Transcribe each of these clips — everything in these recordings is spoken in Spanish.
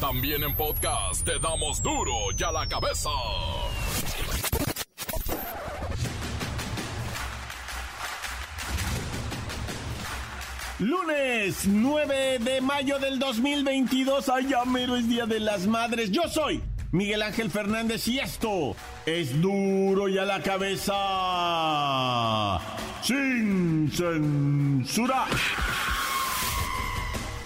También en podcast te damos duro y a la cabeza. Lunes 9 de mayo del 2022. Ay, mero es Día de las Madres. Yo soy Miguel Ángel Fernández y esto es duro y a la cabeza. Sin censura.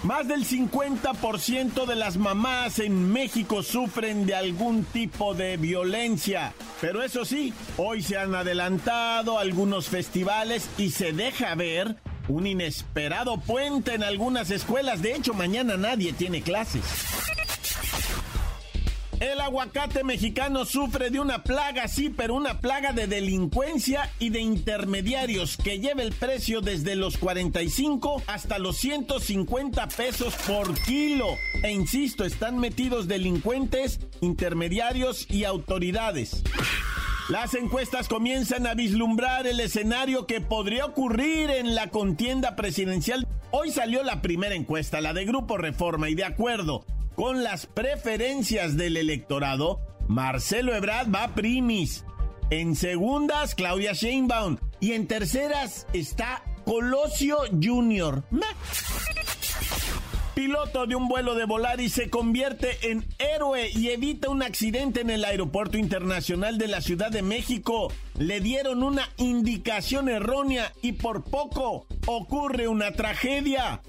Más del 50% de las mamás en México sufren de algún tipo de violencia. Pero eso sí, hoy se han adelantado algunos festivales y se deja ver un inesperado puente en algunas escuelas. De hecho, mañana nadie tiene clases. El aguacate mexicano sufre de una plaga, sí, pero una plaga de delincuencia y de intermediarios que lleva el precio desde los 45 hasta los 150 pesos por kilo. E insisto, están metidos delincuentes, intermediarios y autoridades. Las encuestas comienzan a vislumbrar el escenario que podría ocurrir en la contienda presidencial. Hoy salió la primera encuesta, la de Grupo Reforma, y de acuerdo con las preferencias del electorado, Marcelo Ebrard va primis. En segundas, Claudia Sheinbaum. Y en terceras está Colosio Jr piloto de un vuelo de y se convierte en héroe y evita un accidente en el Aeropuerto Internacional de la Ciudad de México. Le dieron una indicación errónea y por poco ocurre una tragedia.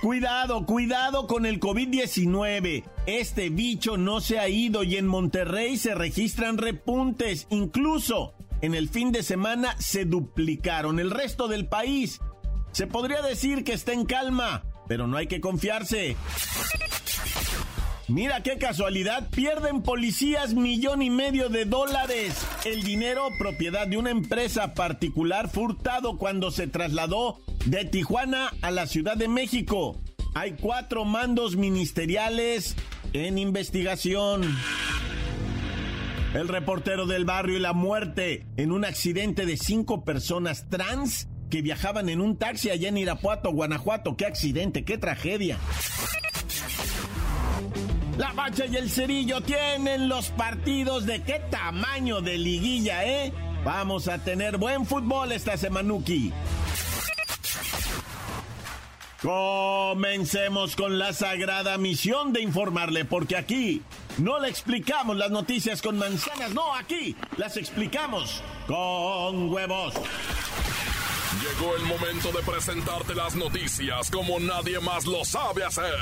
Cuidado, cuidado con el COVID-19. Este bicho no se ha ido y en Monterrey se registran repuntes. Incluso en el fin de semana se duplicaron. El resto del país se podría decir que está en calma, pero no hay que confiarse. Mira qué casualidad, pierden policías millón y medio de dólares. El dinero propiedad de una empresa particular furtado cuando se trasladó de Tijuana a la Ciudad de México. Hay cuatro mandos ministeriales en investigación. El reportero del barrio y la muerte en un accidente de cinco personas trans que viajaban en un taxi allá en Irapuato, Guanajuato. ¡Qué accidente, qué tragedia! La Bacha y el Cerillo tienen los partidos de qué tamaño de liguilla, ¿eh? Vamos a tener buen fútbol esta semanuki. Comencemos con la sagrada misión de informarle, porque aquí no le explicamos las noticias con manzanas, no, aquí las explicamos con huevos. Llegó el momento de presentarte las noticias como nadie más lo sabe hacer.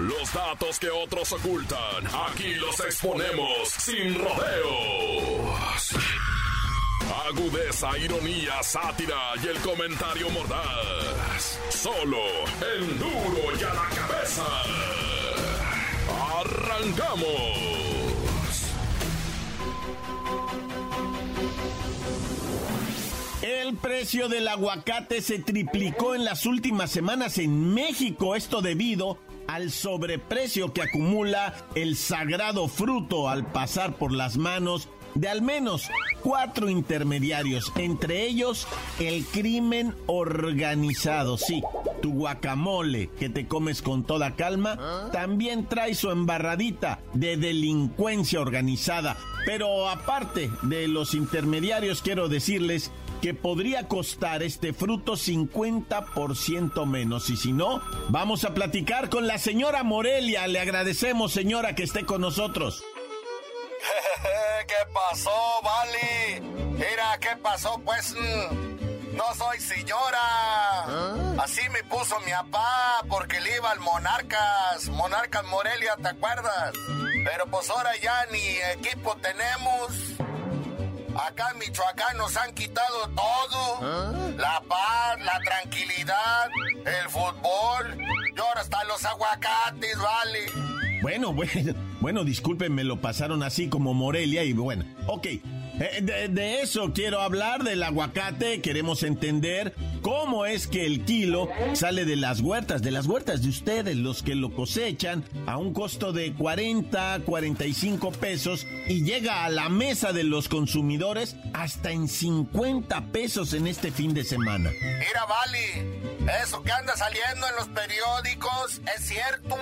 Los datos que otros ocultan, aquí los exponemos sin rodeos. Agudeza, ironía, sátira y el comentario mordaz. Solo el duro y a la cabeza. ¡Arrancamos! El precio del aguacate se triplicó en las últimas semanas en México, esto debido al sobreprecio que acumula el sagrado fruto al pasar por las manos de al menos cuatro intermediarios, entre ellos el crimen organizado. Sí, tu guacamole que te comes con toda calma también trae su embarradita de delincuencia organizada. Pero aparte de los intermediarios, quiero decirles que podría costar este fruto 50% menos. Y si no, vamos a platicar con la señora Morelia. Le agradecemos, señora, que esté con nosotros. ¿Qué pasó, Vali? Mira, ¿qué pasó? Pues no soy señora. ¿Ah? Así me puso mi papá porque le iba al Monarcas. Monarcas Morelia, ¿te acuerdas? Pero pues ahora ya ni equipo tenemos. Acá en Michoacán nos han quitado todo. ¿Ah? La paz, la tranquilidad, el fútbol y ahora hasta los aguacates, vale. bueno, bueno, bueno, disculpen, me lo pasaron así como Morelia y bueno, ok. Eh, de, eso quiero hablar, del aguacate. Queremos entender cómo es que el kilo sale de las huertas, de las huertas de ustedes, los que lo cosechan, a un costo de 40, 45 pesos y llega a la mesa de los consumidores hasta en 50 pesos en este fin de semana. Mira, Vali, eso que anda saliendo en los periódicos es cierto.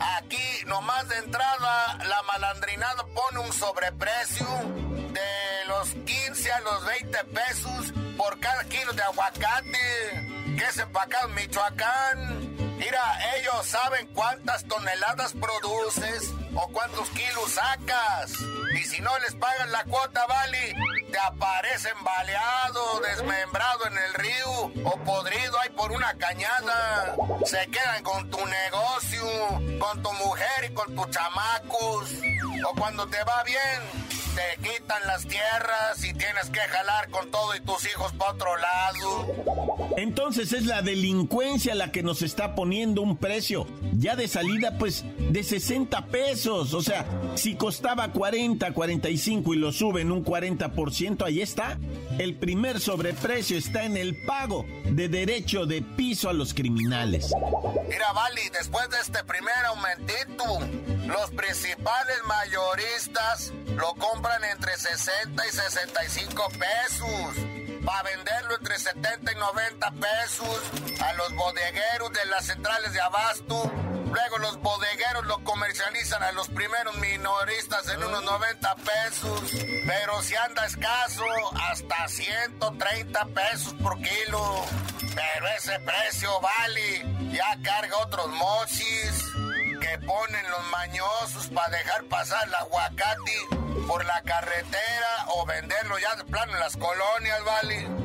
Aquí, nomás de entrada, la malandrinada pone un sobreprecio de los 15 a los 20 pesos por cada kilo de aguacate que es empacado en Michoacán. Mira, ellos saben cuántas toneladas produces o cuántos kilos sacas. Y si no les pagan la cuota, vale, te aparecen baleado, desmembrado en el río o podrido ahí por una cañada. Se quedan con tu negocio, con tu mujer y con tus chamacos. O cuando te va bien, te quitan las tierras y tienes que jalar con todo y tus hijos para otro lado. Entonces es la delincuencia la que nos está poniendo un precio ya de salida pues de 60 pesos. O sea, si costaba 40, 45 y lo suben un 40%, ahí está. El primer sobreprecio está en el pago de derecho de piso a los criminales. Mira, Vali, después de este primer aumentito, los principales mayoristas lo compran entre 60 y 65 pesos. Para venderlo entre 70 y 90 pesos a los bodegueros de las centrales de abasto. Luego los bodegueros lo comercializan a los primeros minoristas en unos 90 pesos. Pero si anda escaso, hasta 130 pesos por kilo. Pero ese precio vale. Ya carga otros mochis que ponen los mañosos para dejar pasar el aguacate por la carretera o venderlo ya de plano en las colonias, ¿vale?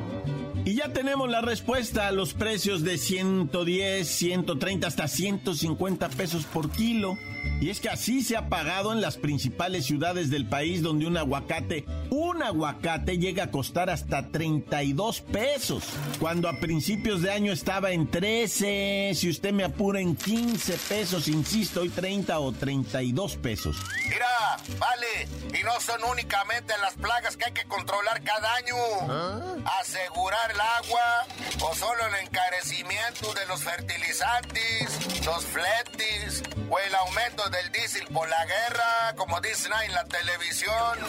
Y ya tenemos la respuesta a los precios de 110, 130 hasta 150 pesos por kilo. Y es que así se ha pagado en las principales ciudades del país donde un aguacate, un aguacate llega a costar hasta 32 pesos, cuando a principios de año estaba en 13, si usted me apura en 15 pesos, insisto, hoy 30 o 32 pesos. Mira, vale, y no son únicamente las plagas que hay que controlar cada año. ¿Ah? Asegurar el agua o solo el encarecimiento de los fertilizantes, los fletes o el aumento del diésel por la guerra, como dicen ahí en la televisión.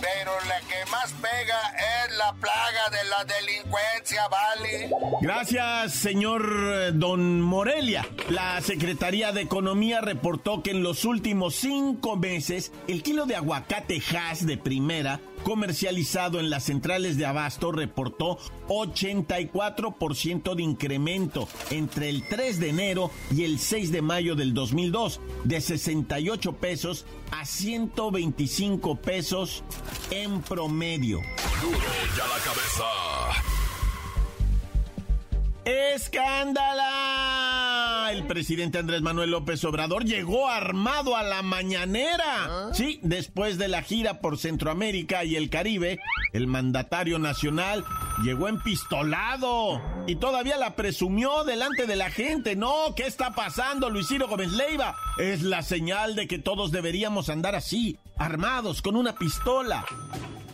Pero la que más pega es la plaga de la delincuencia, ¿vale? Gracias, señor eh, Don Morelia. La Secretaría de Economía reportó que en los últimos cinco meses el kilo de aguacate Hass de primera comercializado en las centrales de abasto reportó 84% de incremento entre el 3 de enero y el 6 de mayo del 2002, de 68 pesos a 125 pesos en promedio. Duro ya la cabeza. ¡Escándala! El presidente Andrés Manuel López Obrador llegó armado a la mañanera. ¿Ah? Sí, después de la gira por Centroamérica y el Caribe, el mandatario nacional llegó empistolado y todavía la presumió delante de la gente. No, ¿qué está pasando, Luis Ciro Gómez Leiva? Es la señal de que todos deberíamos andar así, armados, con una pistola.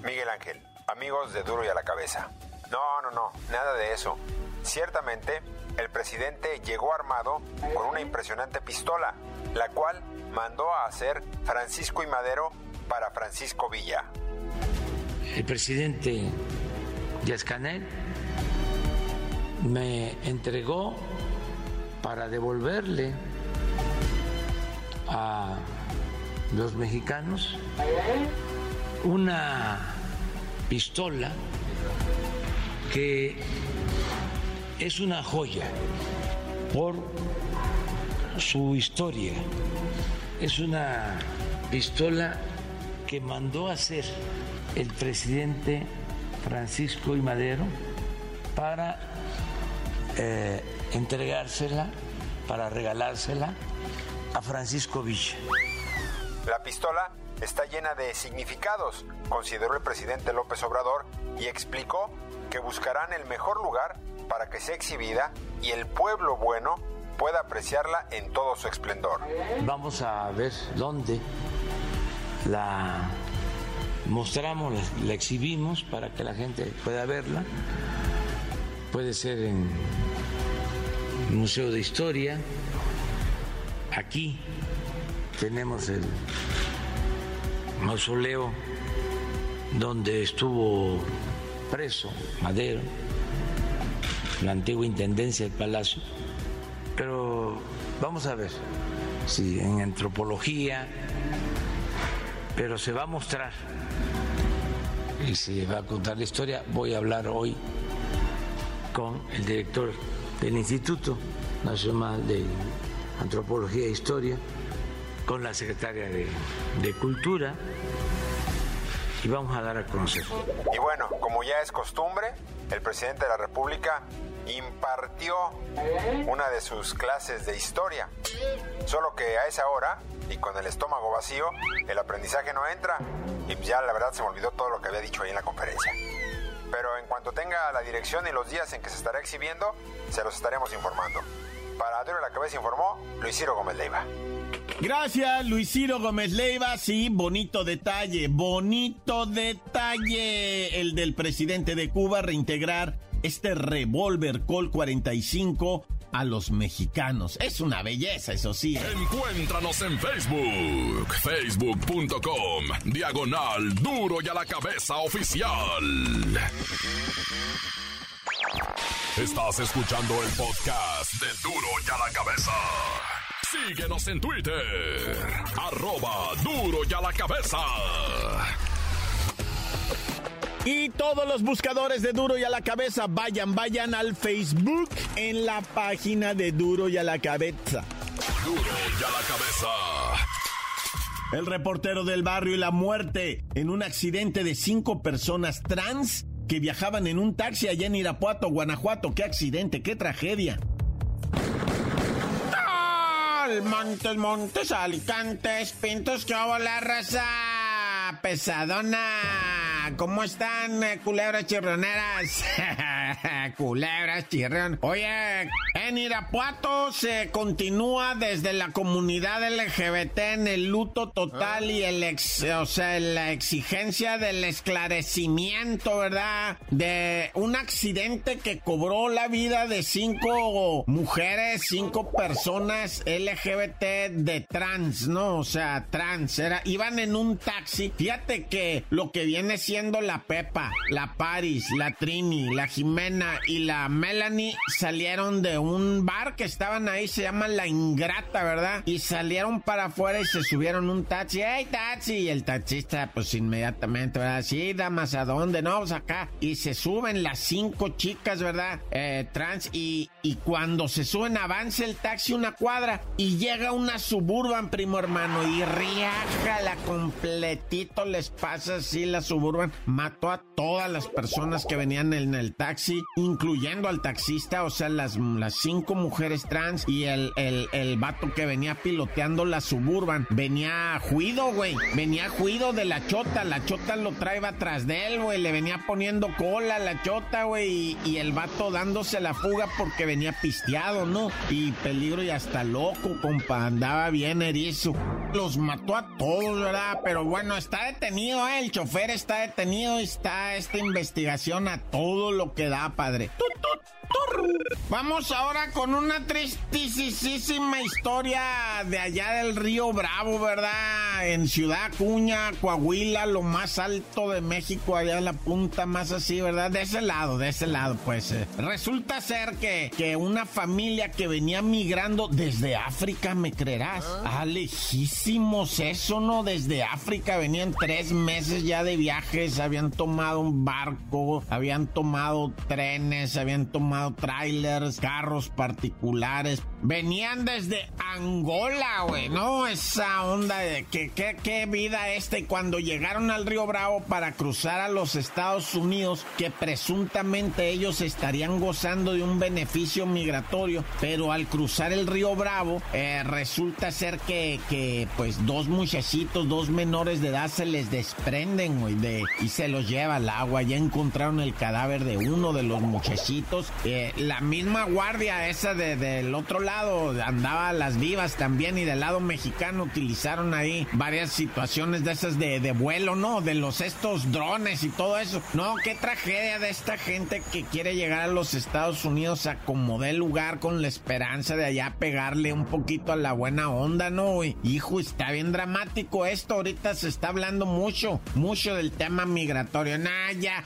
Miguel Ángel, amigos de Duro y a la Cabeza. No, no, no, nada de eso. Ciertamente, el presidente llegó armado con una impresionante pistola, la cual mandó a hacer Francisco y Madero para Francisco Villa. El presidente Díaz Canel me entregó para devolverle a los mexicanos una pistola que es una joya por su historia. Es una pistola que mandó a hacer el presidente Francisco y Madero para eh, entregársela, para regalársela a Francisco Villa. La pistola está llena de significados, consideró el presidente López Obrador y explicó que buscarán el mejor lugar para que sea exhibida y el pueblo bueno pueda apreciarla en todo su esplendor. Vamos a ver dónde la mostramos, la, exhibimos para que la gente pueda verla. Puede ser en el Museo de Historia. Aquí tenemos el mausoleo donde estuvo preso Madero, la antigua intendencia del palacio. Pero vamos a ver si en antropología, pero se va a mostrar y se va a contar la historia. Voy a hablar hoy con el director del Instituto Nacional de Antropología e Historia, con la secretaria de, de Cultura y vamos a dar a conocer. Y bueno, como ya es costumbre, el presidente de la República impartió una de sus clases de historia. Solo que a esa hora y con el estómago vacío, el aprendizaje no entra. Y ya la verdad se me olvidó todo lo que había dicho ahí en la conferencia. Pero en cuanto tenga la dirección y los días en que se estará exhibiendo, se los estaremos informando. Para Duro la Cabeza informó Luis Ciro Gómez Leiva. Gracias, Luis Ciro Gómez Leiva. Sí, bonito detalle, bonito detalle. El del presidente de Cuba reintegrar este revólver Col 45 a los mexicanos. Es una belleza, eso sí. ¿eh? Encuéntranos en Facebook, facebook.com, diagonal duro y a la cabeza oficial. Estás escuchando el podcast de duro y a la cabeza. Síguenos en Twitter, arroba duro y a la cabeza. Y todos los buscadores de Duro y a la Cabeza, vayan, vayan al Facebook en la página de Duro y a la Cabeza. Duro y a la cabeza. El reportero del barrio y la muerte en un accidente de cinco personas trans que viajaban en un taxi allá en Irapuato, Guanajuato. ¡Qué accidente, qué tragedia! Montes, montes, alicantes, pintos, que la raza pesadona. ¿Cómo están, eh, culebras chirroneras? culebras chirrón. Oye, Irapuato se continúa desde la comunidad LGBT en el luto total y el ex, o sea, la exigencia del esclarecimiento, ¿verdad? De un accidente que cobró la vida de cinco mujeres, cinco personas LGBT de trans, ¿no? O sea, trans. Iban en un taxi. Fíjate que lo que viene siendo la Pepa, la Paris, la Trini, la Jimena y la Melanie salieron de un bar que estaban ahí, se llama La Ingrata, ¿verdad? Y salieron para afuera y se subieron un taxi. ¡Hey, taxi! Y el taxista, pues inmediatamente, ¿verdad? Sí, damas, ¿a dónde? No, pues acá. Y se suben las cinco chicas, ¿verdad? Eh, trans. Y, y cuando se suben, avanza el taxi una cuadra y llega una suburban, primo hermano, y la completito, les pasa así la suburban mató a todas las personas que venían en el taxi, incluyendo al taxista, o sea, las cinco mujeres trans y el, el, el vato que venía piloteando la suburban. Venía juido, güey. Venía juido de la chota. La chota lo traía atrás de él, güey. Le venía poniendo cola a la chota, güey. Y, el vato dándose la fuga porque venía pisteado, ¿no? Y peligro y hasta loco, compa. Andaba bien erizo. Los mató a todos, ¿verdad? Pero bueno, está detenido, ¿eh? El chofer está detenido tenido está esta investigación a todo lo que da, padre. Vamos ahora con una tristísima historia de allá del río Bravo, ¿verdad? En Ciudad Cuña, Coahuila, lo más alto de México, allá en la punta más así, ¿verdad? De ese lado, de ese lado, pues. Eh. Resulta ser que, que una familia que venía migrando desde África, ¿me creerás? Ah, lejísimos eso, ¿no? Desde África venían tres meses ya de viajes, habían tomado un barco, habían tomado trenes, habían tomado trailers, carros particulares. Venían desde Angola, güey, ¿no? Esa onda de que qué vida esta. Y cuando llegaron al Río Bravo para cruzar a los Estados Unidos, que presuntamente ellos estarían gozando de un beneficio migratorio, pero al cruzar el Río Bravo, eh, resulta ser que, que, pues, dos muchachitos, dos menores de edad se les desprenden, güey, de, y se los lleva al agua. Ya encontraron el cadáver de uno de los muchachitos. Eh, la misma guardia esa de, del otro lado andaba las vivas también y del lado mexicano utilizaron ahí varias situaciones de esas de, de vuelo, ¿no? De los estos drones y todo eso. No, qué tragedia de esta gente que quiere llegar a los Estados Unidos a como de lugar con la esperanza de allá pegarle un poquito a la buena onda, ¿no? Hijo, está bien dramático esto. Ahorita se está hablando mucho, mucho del tema migratorio. Nah, ya.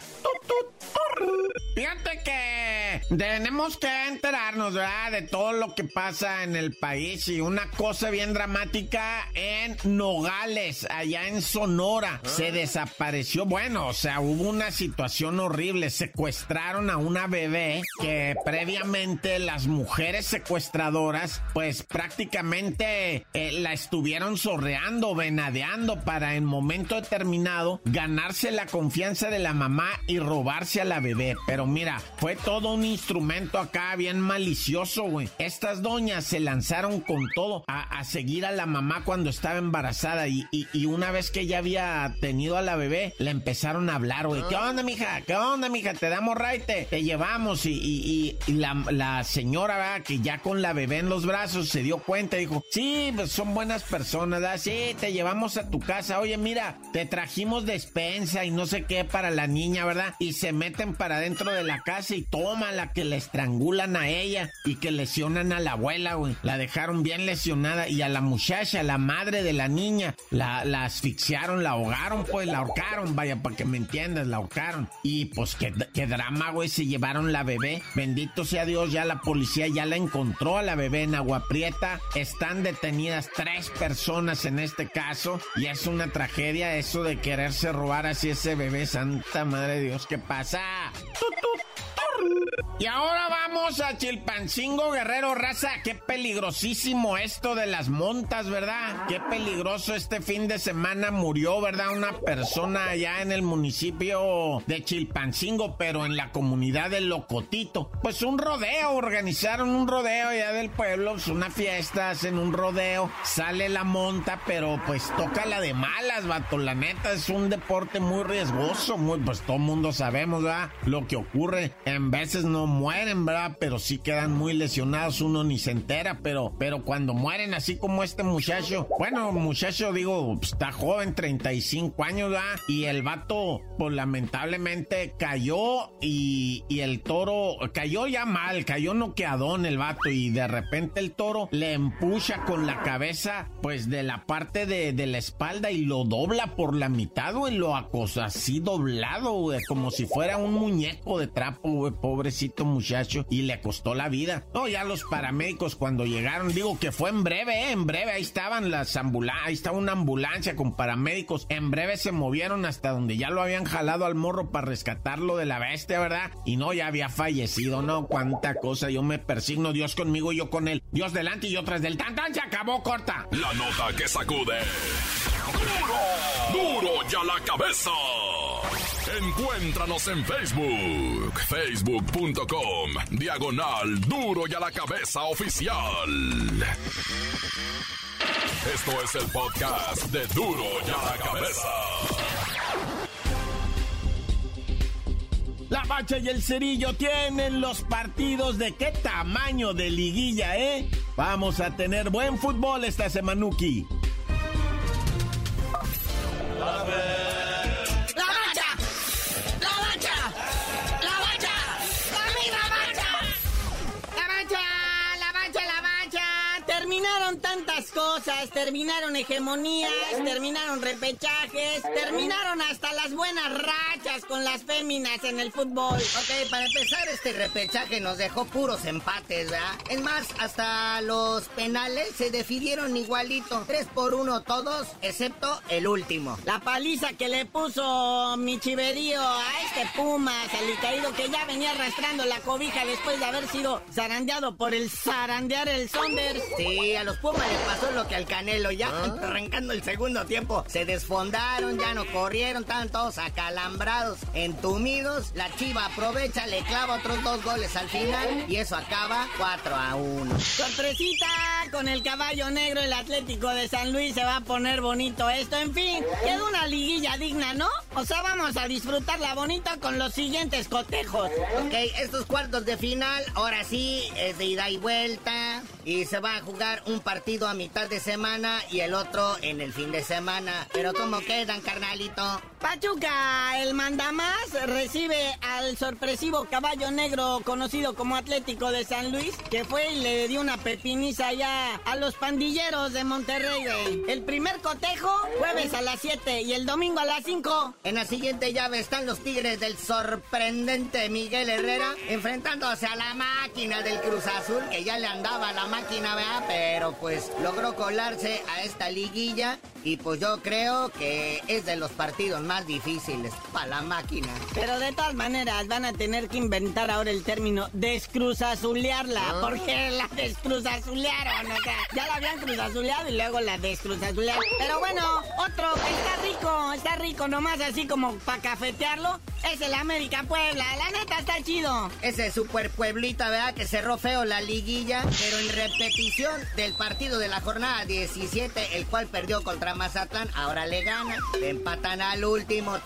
Fíjate que tenemos que enterarnos, ¿verdad? De todo lo que pasa en el país y una cosa bien dramática en Nogales, allá en Sonora. Se desapareció, bueno, o sea, hubo una situación horrible. Secuestraron a una bebé que previamente las mujeres secuestradoras, pues prácticamente eh, la estuvieron sorreando, venadeando para en momento determinado ganarse la confianza de la mamá y robarse a la bebé. Pero mira, fue todo un instrumento acá bien malicioso, güey. Estas doñas se lanzaron con todo a, seguir a la mamá cuando estaba embarazada y, y, una vez que ella había tenido a la bebé, le empezaron a hablar, güey. ¿Qué onda, mija? ¿Qué onda, mija? Te damos raite, te llevamos y, y, y la, la, señora, ¿verdad? Que ya con la bebé en los brazos se dio cuenta, dijo, sí, pues son buenas personas, ¿verdad? Sí, te llevamos a tu casa. Oye, mira, te trajimos despensa y no sé qué para la niña, ¿verdad? Y se meten para dentro de la casa y toma la que le estrangulan a ella y que lesionan a la abuela, güey. La dejaron bien lesionada y a la muchacha, la madre de la niña, la, asfixiaron, la ahogaron, pues la ahorcaron, vaya, para que me entiendas, la ahorcaron. Y pues qué, qué drama, güey, se llevaron la bebé. Bendito sea Dios, ya la policía ya la encontró a la bebé en Agua Prieta. Están detenidas tres personas en este caso y es una tragedia eso de quererse robar así ese bebé. Santa madre de Dios, ¿qué pasa? トト Y ahora vamos a Chilpancingo Guerrero Raza. Qué peligrosísimo esto de las montas, ¿verdad? Qué peligroso este fin de semana murió, ¿verdad? Una persona allá en el municipio de Chilpancingo, pero en la comunidad de Locotito. Pues un rodeo, organizaron un rodeo allá del pueblo, pues una fiesta, hacen un rodeo, sale la monta, pero pues toca la de malas, vato. La neta es un deporte muy riesgoso, muy, pues todo mundo sabemos, ¿verdad? Lo que ocurre. En veces no mueren, ¿verdad? Pero sí quedan muy lesionados, uno ni se entera, pero, pero cuando mueren así como este muchacho, bueno, muchacho digo, está joven, 35 años, ¿verdad? Y el vato, pues lamentablemente cayó y, y el toro cayó ya mal, cayó noqueadón el vato y de repente el toro le empuja con la cabeza, pues de la parte de, de la espalda y lo dobla por la mitad, güey, lo acosa así doblado, güey, como si fuera un muñeco de trapo, güey, muchacho y le costó la vida. No, ya los paramédicos cuando llegaron, digo que fue en breve, ¿eh? en breve, ahí estaban las ambulancias, ahí estaba una ambulancia con paramédicos, en breve se movieron hasta donde ya lo habían jalado al morro para rescatarlo de la bestia, ¿verdad? Y no, ya había fallecido, ¿no? Cuánta cosa, yo me persigno, Dios conmigo y yo con él, Dios delante y yo tras del tan tan, se acabó corta. La nota que sacude. ¡Duro! ¡Duro ya la cabeza! Encuéntranos en Facebook, facebook.com, diagonal duro y a la cabeza oficial. Esto es el podcast de duro y a la cabeza. La Bacha y el Cerillo tienen los partidos de qué tamaño de liguilla, ¿eh? Vamos a tener buen fútbol esta semanuki. Terminaron hegemonías, terminaron repechajes, terminaron hasta las buenas rachas con las féminas en el fútbol. Ok, para empezar, este repechaje nos dejó puros empates, ¿verdad? Es más, hasta los penales se decidieron igualito. Tres por uno todos, excepto el último. La paliza que le puso mi chiverío a este Pumas, al caído que ya venía arrastrando la cobija después de haber sido zarandeado por el zarandear el Sonders. Sí, Sí, a los Pumas le pasó lo que al Canelo, ya ¿Ah? arrancando el segundo tiempo. Se desfondaron, ya no corrieron, estaban todos acalambrados, entumidos. La Chiva aprovecha, le clava otros dos goles al final y eso acaba 4 a 1. Sorpresita con el caballo negro, el Atlético de San Luis se va a poner bonito esto. En fin, quedó una liguilla digna, ¿no? O sea, vamos a disfrutarla bonita con los siguientes cotejos. Ok, estos cuartos de final, ahora sí, es de ida y vuelta. Y se va a jugar un partido a mitad de semana y el otro en el fin de semana. Pero ¿cómo quedan, carnalito? Pachuca, el mandamás, recibe al sorpresivo caballo negro conocido como Atlético de San Luis, que fue y le dio una pepiniza ya a los pandilleros de Monterrey. El primer cotejo, jueves a las 7 y el domingo a las 5. En la siguiente llave están los Tigres del sorprendente Miguel Herrera enfrentándose a la máquina del Cruz Azul, que ya le andaba la máquina, ¿verdad? Pero pues logró colarse a esta liguilla y pues yo creo que es de los partidos más difíciles para la máquina. Pero de todas maneras van a tener que inventar ahora el término descruzazulearla, ¿Ah? porque la descruzazulearon, o sea, ya la habían cruzazuleado y luego la descruzazulearon. Pero bueno, otro que está rico, está rico nomás así como para cafetearlo, es el América Puebla. La neta está chido. Ese super pueblita, ¿verdad? Que cerró feo la liguilla, pero en repetición del partido de la jornada 17, el cual perdió contra Mazatlán, ahora le gana. Empatan al último,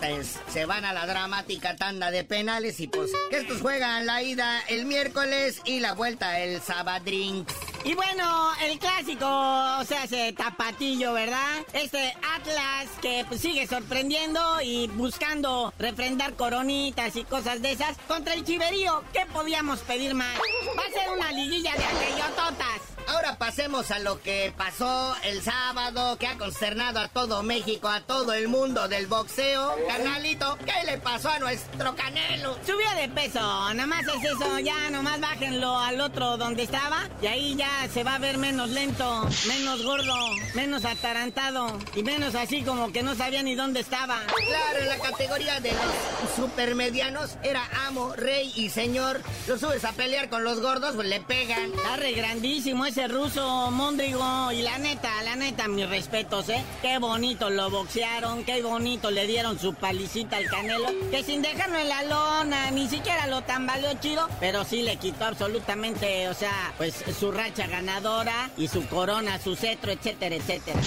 se van a la dramática tanda de penales y pues estos juegan la ida el miércoles y la vuelta el sabadrín. Y bueno, el clásico, o sea, ese tapatillo, ¿verdad? Este Atlas que pues, sigue sorprendiendo y buscando refrendar coronitas y cosas de esas contra el Chiverío. ¿Qué podíamos pedir más? Va a ser una liguilla de aquellototas. Ahora pasemos a lo que pasó el sábado, que ha consternado a todo México, a todo el mundo del boxeo. Canalito, ¿qué le pasó a nuestro Canelo? Subió de peso, nada más es eso, ya nomás bájenlo al otro donde estaba y ahí ya se va a ver menos lento, menos gordo, menos atarantado y menos así como que no sabía ni dónde estaba. Claro, en la categoría de los supermedianos era amo, rey y señor. Lo subes a pelear con los gordos, pues le pegan. Está re grandísimo ese ruso Mondrigo. Y la neta, la neta, mis respetos, ¿eh? Qué bonito lo boxearon, qué bonito le dieron su palicita al Canelo. Que sin dejarlo en la lona, ni siquiera lo tambaleó chido, pero sí le quitó absolutamente, o sea, pues su racha ganadora y su corona, su cetro, etcétera, etcétera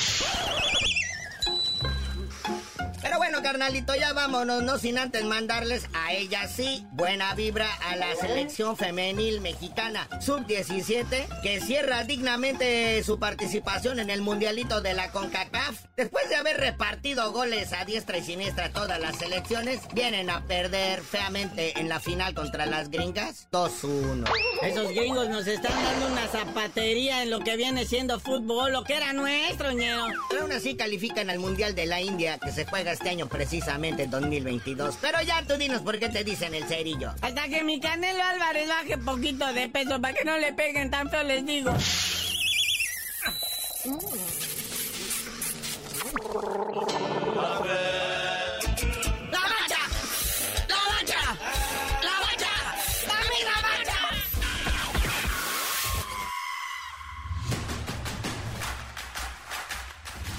carnalito, ya vámonos, no sin antes mandarles a ella sí buena vibra a la selección femenil mexicana sub-17 que cierra dignamente su participación en el mundialito de la CONCACAF. Después de haber repartido goles a diestra y siniestra todas las selecciones, vienen a perder feamente en la final contra las gringas 2-1. Esos gringos nos están dando una zapatería en lo que viene siendo fútbol, lo que era nuestro, ñero. Aún así califican al Mundial de la India que se juega este año precisamente 2022. Pero ya tú dinos por qué te dicen el cerillo. Hasta que mi Canelo Álvarez baje poquito de peso para que no le peguen tanto, les digo.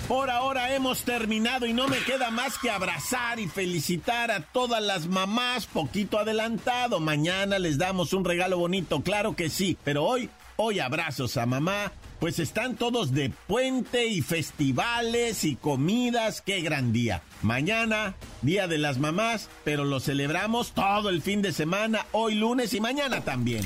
Por ahora hemos terminado y no me queda más que abrazar y felicitar a todas las mamás poquito adelantado. Mañana les damos un regalo bonito, claro que sí, pero hoy, hoy abrazos a mamá, pues están todos de puente y festivales y comidas, qué gran día. Mañana, Día de las Mamás, pero lo celebramos todo el fin de semana, hoy lunes y mañana también.